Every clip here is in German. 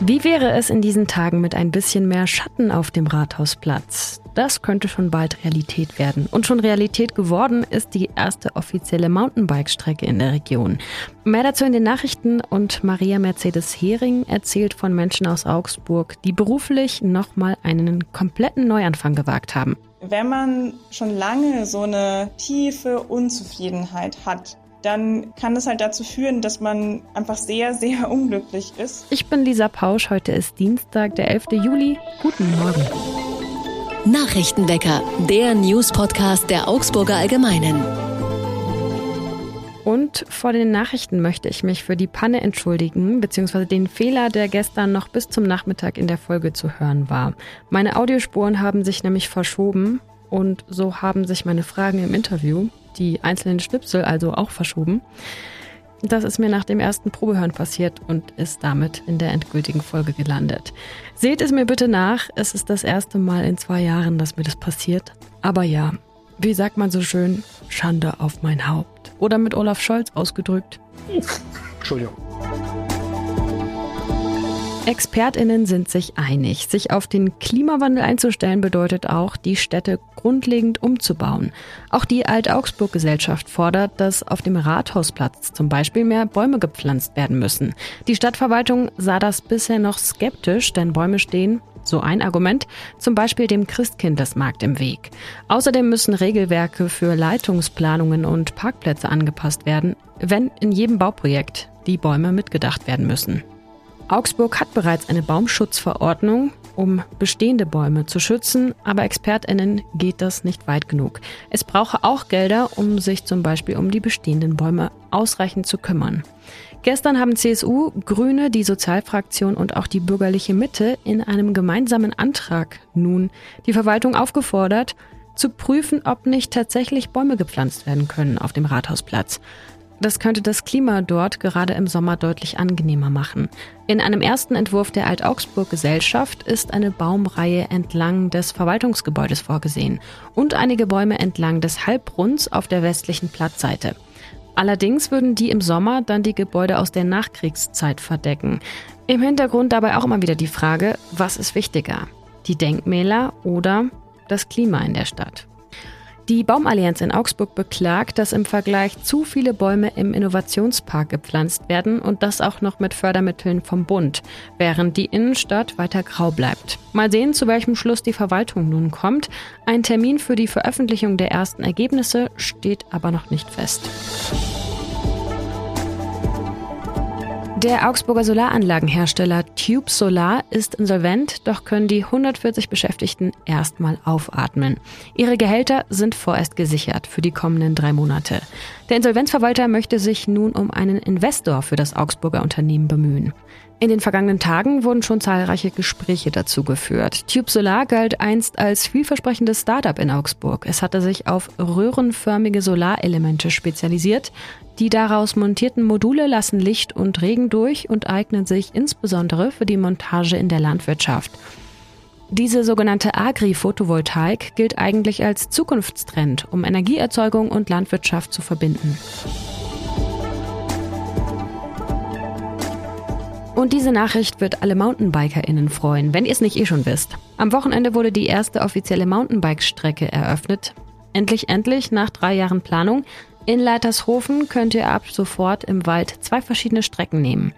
Wie wäre es in diesen Tagen mit ein bisschen mehr Schatten auf dem Rathausplatz? Das könnte schon bald Realität werden. Und schon Realität geworden ist die erste offizielle Mountainbike-Strecke in der Region. Mehr dazu in den Nachrichten und Maria Mercedes Hering erzählt von Menschen aus Augsburg, die beruflich nochmal einen kompletten Neuanfang gewagt haben. Wenn man schon lange so eine tiefe Unzufriedenheit hat, dann kann es halt dazu führen, dass man einfach sehr, sehr unglücklich ist. Ich bin Lisa Pausch, heute ist Dienstag, der 11. Juli. Guten Morgen. Nachrichtenwecker, der News-Podcast der Augsburger Allgemeinen. Und vor den Nachrichten möchte ich mich für die Panne entschuldigen, beziehungsweise den Fehler, der gestern noch bis zum Nachmittag in der Folge zu hören war. Meine Audiospuren haben sich nämlich verschoben und so haben sich meine Fragen im Interview, die einzelnen Schnipsel also auch verschoben. Das ist mir nach dem ersten Probehören passiert und ist damit in der endgültigen Folge gelandet. Seht es mir bitte nach, es ist das erste Mal in zwei Jahren, dass mir das passiert. Aber ja, wie sagt man so schön, Schande auf mein Haupt. Oder mit Olaf Scholz ausgedrückt. Entschuldigung. Expertinnen sind sich einig. Sich auf den Klimawandel einzustellen bedeutet auch, die Städte grundlegend umzubauen. Auch die Alt-Augsburg-Gesellschaft fordert, dass auf dem Rathausplatz zum Beispiel mehr Bäume gepflanzt werden müssen. Die Stadtverwaltung sah das bisher noch skeptisch, denn Bäume stehen, so ein Argument, zum Beispiel dem Christkindlesmarkt im Weg. Außerdem müssen Regelwerke für Leitungsplanungen und Parkplätze angepasst werden, wenn in jedem Bauprojekt die Bäume mitgedacht werden müssen. Augsburg hat bereits eine Baumschutzverordnung, um bestehende Bäume zu schützen, aber ExpertInnen geht das nicht weit genug. Es brauche auch Gelder, um sich zum Beispiel um die bestehenden Bäume ausreichend zu kümmern. Gestern haben CSU, Grüne, die Sozialfraktion und auch die bürgerliche Mitte in einem gemeinsamen Antrag nun die Verwaltung aufgefordert, zu prüfen, ob nicht tatsächlich Bäume gepflanzt werden können auf dem Rathausplatz. Das könnte das Klima dort gerade im Sommer deutlich angenehmer machen. In einem ersten Entwurf der Alt-Augsburg-Gesellschaft ist eine Baumreihe entlang des Verwaltungsgebäudes vorgesehen und einige Bäume entlang des Halbrunds auf der westlichen Platzseite. Allerdings würden die im Sommer dann die Gebäude aus der Nachkriegszeit verdecken. Im Hintergrund dabei auch immer wieder die Frage, was ist wichtiger? Die Denkmäler oder das Klima in der Stadt? Die Baumallianz in Augsburg beklagt, dass im Vergleich zu viele Bäume im Innovationspark gepflanzt werden und das auch noch mit Fördermitteln vom Bund, während die Innenstadt weiter grau bleibt. Mal sehen, zu welchem Schluss die Verwaltung nun kommt. Ein Termin für die Veröffentlichung der ersten Ergebnisse steht aber noch nicht fest. Der Augsburger Solaranlagenhersteller Tube Solar ist insolvent, doch können die 140 Beschäftigten erstmal aufatmen. Ihre Gehälter sind vorerst gesichert für die kommenden drei Monate. Der Insolvenzverwalter möchte sich nun um einen Investor für das Augsburger Unternehmen bemühen. In den vergangenen Tagen wurden schon zahlreiche Gespräche dazu geführt. Tube Solar galt einst als vielversprechendes Startup in Augsburg. Es hatte sich auf röhrenförmige Solarelemente spezialisiert. Die daraus montierten Module lassen Licht und Regen durch und eignen sich insbesondere für die Montage in der Landwirtschaft. Diese sogenannte Agri-Photovoltaik gilt eigentlich als Zukunftstrend, um Energieerzeugung und Landwirtschaft zu verbinden. Und diese Nachricht wird alle MountainbikerInnen freuen, wenn ihr es nicht eh schon wisst. Am Wochenende wurde die erste offizielle Mountainbike-Strecke eröffnet. Endlich, endlich, nach drei Jahren Planung. In Leitershofen könnt ihr ab sofort im Wald zwei verschiedene Strecken nehmen.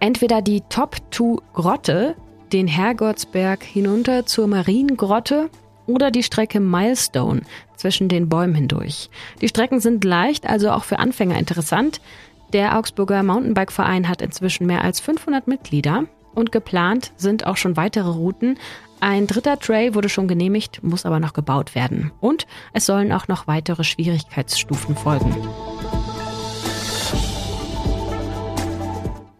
Entweder die Top 2 Grotte, den Herrgottsberg hinunter zur Mariengrotte oder die Strecke Milestone zwischen den Bäumen hindurch. Die Strecken sind leicht, also auch für Anfänger interessant. Der Augsburger Mountainbike-Verein hat inzwischen mehr als 500 Mitglieder und geplant sind auch schon weitere Routen. Ein dritter Tray wurde schon genehmigt, muss aber noch gebaut werden. Und es sollen auch noch weitere Schwierigkeitsstufen folgen.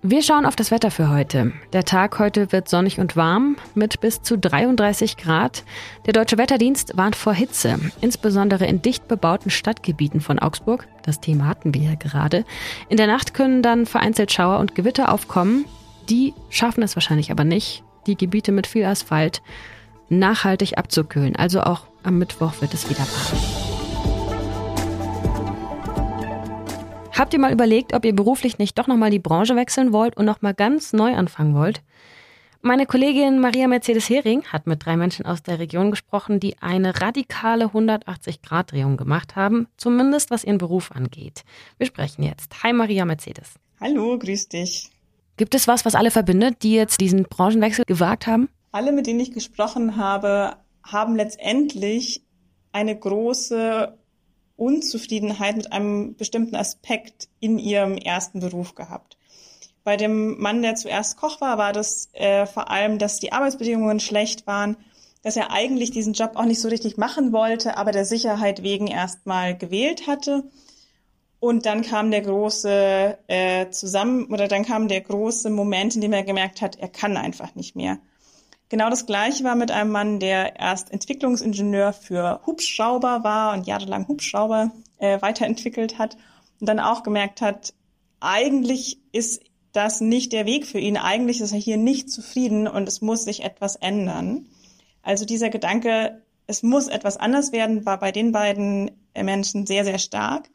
Wir schauen auf das Wetter für heute. Der Tag heute wird sonnig und warm mit bis zu 33 Grad. Der Deutsche Wetterdienst warnt vor Hitze, insbesondere in dicht bebauten Stadtgebieten von Augsburg. Das Thema hatten wir ja gerade. In der Nacht können dann vereinzelt Schauer und Gewitter aufkommen. Die schaffen es wahrscheinlich aber nicht, die Gebiete mit viel Asphalt nachhaltig abzukühlen. Also auch am Mittwoch wird es wieder warm. Habt ihr mal überlegt, ob ihr beruflich nicht doch nochmal die Branche wechseln wollt und nochmal ganz neu anfangen wollt? Meine Kollegin Maria Mercedes Hering hat mit drei Menschen aus der Region gesprochen, die eine radikale 180-Grad-Drehung gemacht haben, zumindest was ihren Beruf angeht. Wir sprechen jetzt. Hi Maria Mercedes. Hallo, grüß dich. Gibt es was, was alle verbindet, die jetzt diesen Branchenwechsel gewagt haben? Alle, mit denen ich gesprochen habe, haben letztendlich eine große Unzufriedenheit mit einem bestimmten Aspekt in ihrem ersten Beruf gehabt. Bei dem Mann, der zuerst Koch war, war das äh, vor allem, dass die Arbeitsbedingungen schlecht waren, dass er eigentlich diesen Job auch nicht so richtig machen wollte, aber der Sicherheit wegen erstmal gewählt hatte. Und dann kam der große äh, zusammen oder dann kam der große Moment, in dem er gemerkt hat, er kann einfach nicht mehr. Genau das Gleiche war mit einem Mann, der erst Entwicklungsingenieur für Hubschrauber war und jahrelang Hubschrauber äh, weiterentwickelt hat und dann auch gemerkt hat, eigentlich ist das nicht der Weg für ihn. Eigentlich ist er hier nicht zufrieden und es muss sich etwas ändern. Also dieser Gedanke, es muss etwas anders werden, war bei den beiden Menschen sehr, sehr stark.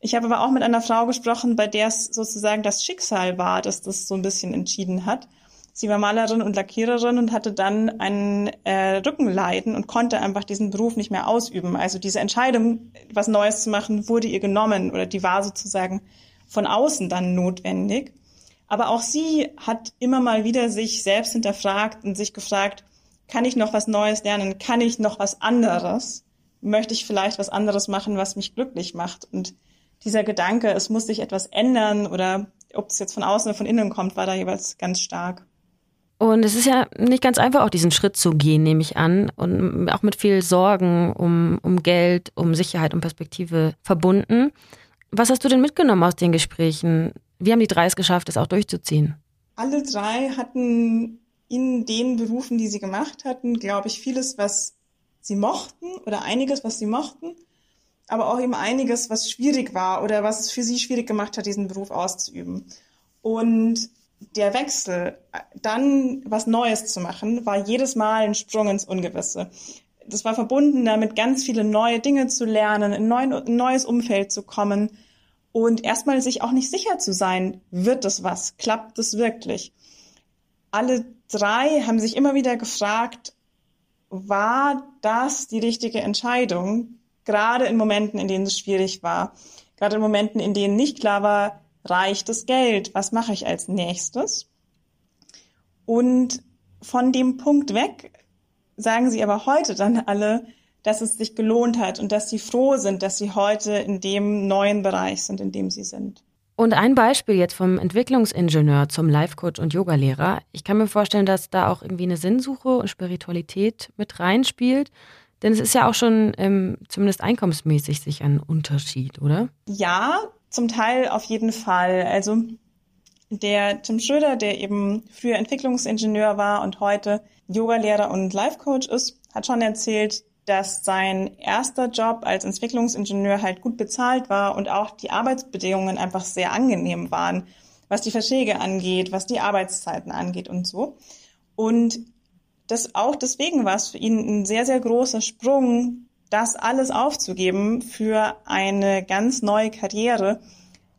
Ich habe aber auch mit einer Frau gesprochen, bei der es sozusagen das Schicksal war, dass das so ein bisschen entschieden hat. Sie war Malerin und Lackiererin und hatte dann ein äh, Rückenleiden und konnte einfach diesen Beruf nicht mehr ausüben. Also diese Entscheidung, was Neues zu machen, wurde ihr genommen oder die war sozusagen von außen dann notwendig. Aber auch sie hat immer mal wieder sich selbst hinterfragt und sich gefragt, kann ich noch was Neues lernen? Kann ich noch was anderes? Möchte ich vielleicht was anderes machen, was mich glücklich macht? Und dieser Gedanke, es muss sich etwas ändern oder ob es jetzt von außen oder von innen kommt, war da jeweils ganz stark. Und es ist ja nicht ganz einfach, auch diesen Schritt zu gehen, nehme ich an. Und auch mit viel Sorgen um, um Geld, um Sicherheit, um Perspektive verbunden. Was hast du denn mitgenommen aus den Gesprächen? Wie haben die drei es geschafft, es auch durchzuziehen? Alle drei hatten in den Berufen, die sie gemacht hatten, glaube ich, vieles, was sie mochten oder einiges, was sie mochten, aber auch eben einiges, was schwierig war oder was es für sie schwierig gemacht hat, diesen Beruf auszuüben. Und der Wechsel, dann was Neues zu machen, war jedes Mal ein Sprung ins Ungewisse. Das war verbunden damit, ganz viele neue Dinge zu lernen, in ein neues Umfeld zu kommen und erstmal sich auch nicht sicher zu sein, wird es was, klappt es wirklich. Alle drei haben sich immer wieder gefragt, war das die richtige Entscheidung, gerade in Momenten, in denen es schwierig war, gerade in Momenten, in denen nicht klar war, reicht das Geld? Was mache ich als nächstes? Und von dem Punkt weg sagen sie aber heute dann alle, dass es sich gelohnt hat und dass sie froh sind, dass sie heute in dem neuen Bereich sind, in dem sie sind. Und ein Beispiel jetzt vom Entwicklungsingenieur zum Life-Coach und Yogalehrer. Ich kann mir vorstellen, dass da auch irgendwie eine Sinnsuche und Spiritualität mit reinspielt. Denn es ist ja auch schon ähm, zumindest einkommensmäßig sich ein Unterschied, oder? Ja, zum Teil auf jeden Fall. Also der Tim Schröder, der eben früher Entwicklungsingenieur war und heute Yogalehrer und Life Coach ist, hat schon erzählt, dass sein erster Job als Entwicklungsingenieur halt gut bezahlt war und auch die Arbeitsbedingungen einfach sehr angenehm waren, was die Verträge angeht, was die Arbeitszeiten angeht und so. Und das auch deswegen war es für ihn ein sehr, sehr großer Sprung, das alles aufzugeben für eine ganz neue Karriere,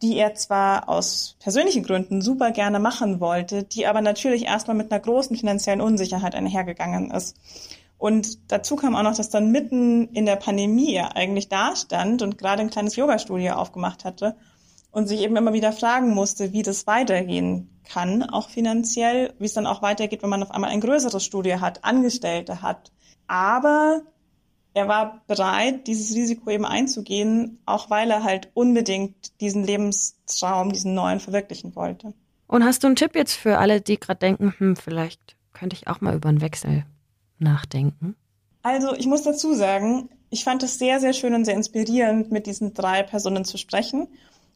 die er zwar aus persönlichen Gründen super gerne machen wollte, die aber natürlich erstmal mit einer großen finanziellen Unsicherheit einhergegangen ist. Und dazu kam auch noch, dass dann mitten in der Pandemie er eigentlich dastand und gerade ein kleines Yoga-Studio aufgemacht hatte und sich eben immer wieder fragen musste, wie das weitergehen kann, auch finanziell, wie es dann auch weitergeht, wenn man auf einmal ein größeres Studio hat, Angestellte hat. Aber er war bereit, dieses Risiko eben einzugehen, auch weil er halt unbedingt diesen Lebenstraum, diesen neuen verwirklichen wollte. Und hast du einen Tipp jetzt für alle, die gerade denken, hm, vielleicht könnte ich auch mal über einen Wechsel nachdenken? Also ich muss dazu sagen, ich fand es sehr, sehr schön und sehr inspirierend, mit diesen drei Personen zu sprechen.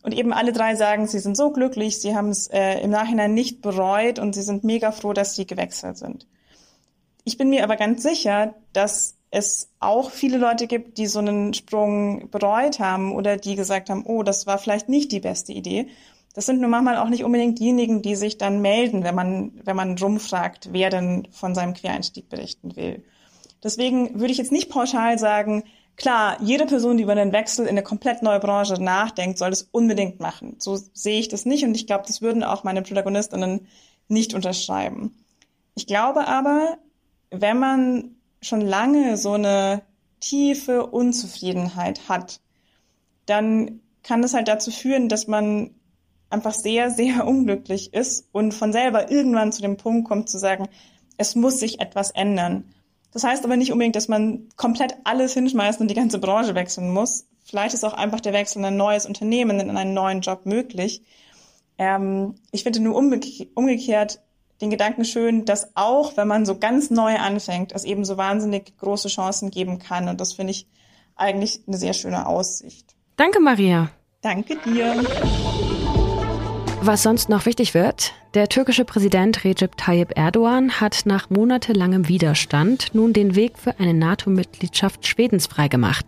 Und eben alle drei sagen, sie sind so glücklich, sie haben es äh, im Nachhinein nicht bereut und sie sind mega froh, dass sie gewechselt sind. Ich bin mir aber ganz sicher, dass es auch viele Leute gibt, die so einen Sprung bereut haben oder die gesagt haben, oh, das war vielleicht nicht die beste Idee. Das sind nun manchmal auch nicht unbedingt diejenigen, die sich dann melden, wenn man, wenn man rumfragt, wer denn von seinem Quereinstieg berichten will. Deswegen würde ich jetzt nicht pauschal sagen, klar, jede Person, die über einen Wechsel in eine komplett neue Branche nachdenkt, soll das unbedingt machen. So sehe ich das nicht und ich glaube, das würden auch meine Protagonistinnen nicht unterschreiben. Ich glaube aber, wenn man schon lange so eine tiefe Unzufriedenheit hat, dann kann das halt dazu führen, dass man einfach sehr, sehr unglücklich ist und von selber irgendwann zu dem Punkt kommt zu sagen, es muss sich etwas ändern. Das heißt aber nicht unbedingt, dass man komplett alles hinschmeißen und die ganze Branche wechseln muss. Vielleicht ist auch einfach der Wechsel in ein neues Unternehmen, in einen neuen Job möglich. Ähm, ich finde nur umgekehrt den Gedanken schön, dass auch wenn man so ganz neu anfängt, es eben so wahnsinnig große Chancen geben kann. Und das finde ich eigentlich eine sehr schöne Aussicht. Danke, Maria. Danke dir. Was sonst noch wichtig wird, der türkische Präsident Recep Tayyip Erdogan hat nach monatelangem Widerstand nun den Weg für eine NATO-Mitgliedschaft Schwedens freigemacht.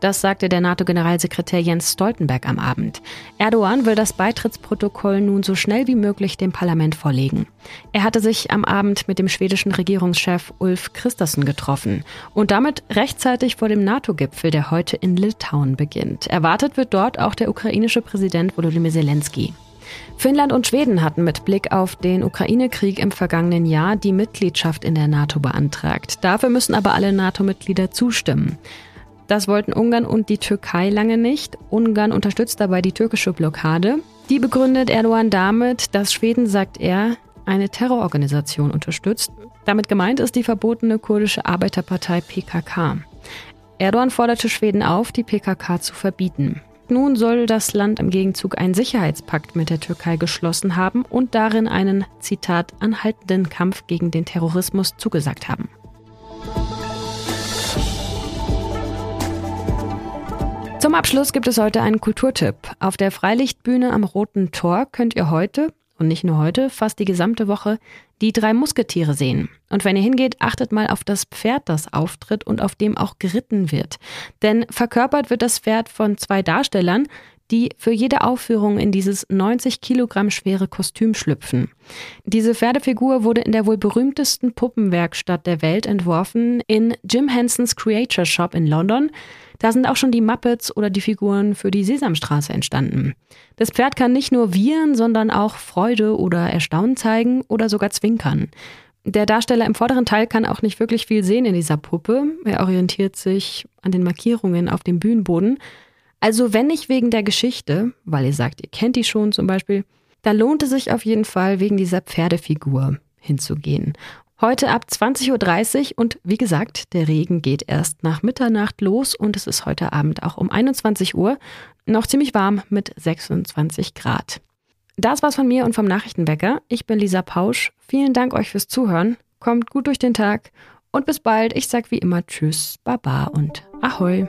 Das sagte der NATO-Generalsekretär Jens Stoltenberg am Abend. Erdogan will das Beitrittsprotokoll nun so schnell wie möglich dem Parlament vorlegen. Er hatte sich am Abend mit dem schwedischen Regierungschef Ulf Christensen getroffen und damit rechtzeitig vor dem NATO-Gipfel, der heute in Litauen beginnt. Erwartet wird dort auch der ukrainische Präsident Volodymyr Zelensky. Finnland und Schweden hatten mit Blick auf den Ukraine-Krieg im vergangenen Jahr die Mitgliedschaft in der NATO beantragt. Dafür müssen aber alle NATO-Mitglieder zustimmen. Das wollten Ungarn und die Türkei lange nicht. Ungarn unterstützt dabei die türkische Blockade. Die begründet Erdogan damit, dass Schweden, sagt er, eine Terrororganisation unterstützt. Damit gemeint ist die verbotene kurdische Arbeiterpartei PKK. Erdogan forderte Schweden auf, die PKK zu verbieten. Nun soll das Land im Gegenzug einen Sicherheitspakt mit der Türkei geschlossen haben und darin einen, Zitat, anhaltenden Kampf gegen den Terrorismus zugesagt haben. Zum Abschluss gibt es heute einen Kulturtipp. Auf der Freilichtbühne am Roten Tor könnt ihr heute, und nicht nur heute, fast die gesamte Woche, die drei Musketiere sehen. Und wenn ihr hingeht, achtet mal auf das Pferd, das auftritt und auf dem auch geritten wird. Denn verkörpert wird das Pferd von zwei Darstellern, die für jede Aufführung in dieses 90 Kilogramm schwere Kostüm schlüpfen. Diese Pferdefigur wurde in der wohl berühmtesten Puppenwerkstatt der Welt entworfen, in Jim Hensons Creature Shop in London. Da sind auch schon die Muppets oder die Figuren für die Sesamstraße entstanden. Das Pferd kann nicht nur wiehern, sondern auch Freude oder Erstaunen zeigen oder sogar zwinkern. Der Darsteller im vorderen Teil kann auch nicht wirklich viel sehen in dieser Puppe. Er orientiert sich an den Markierungen auf dem Bühnenboden. Also wenn nicht wegen der Geschichte, weil ihr sagt, ihr kennt die schon zum Beispiel, da lohnt es sich auf jeden Fall wegen dieser Pferdefigur hinzugehen. Heute ab 20.30 Uhr und wie gesagt, der Regen geht erst nach Mitternacht los und es ist heute Abend auch um 21 Uhr noch ziemlich warm mit 26 Grad. Das war's von mir und vom Nachrichtenwecker. Ich bin Lisa Pausch. Vielen Dank euch fürs Zuhören. Kommt gut durch den Tag und bis bald. Ich sag wie immer Tschüss, Baba und Ahoi.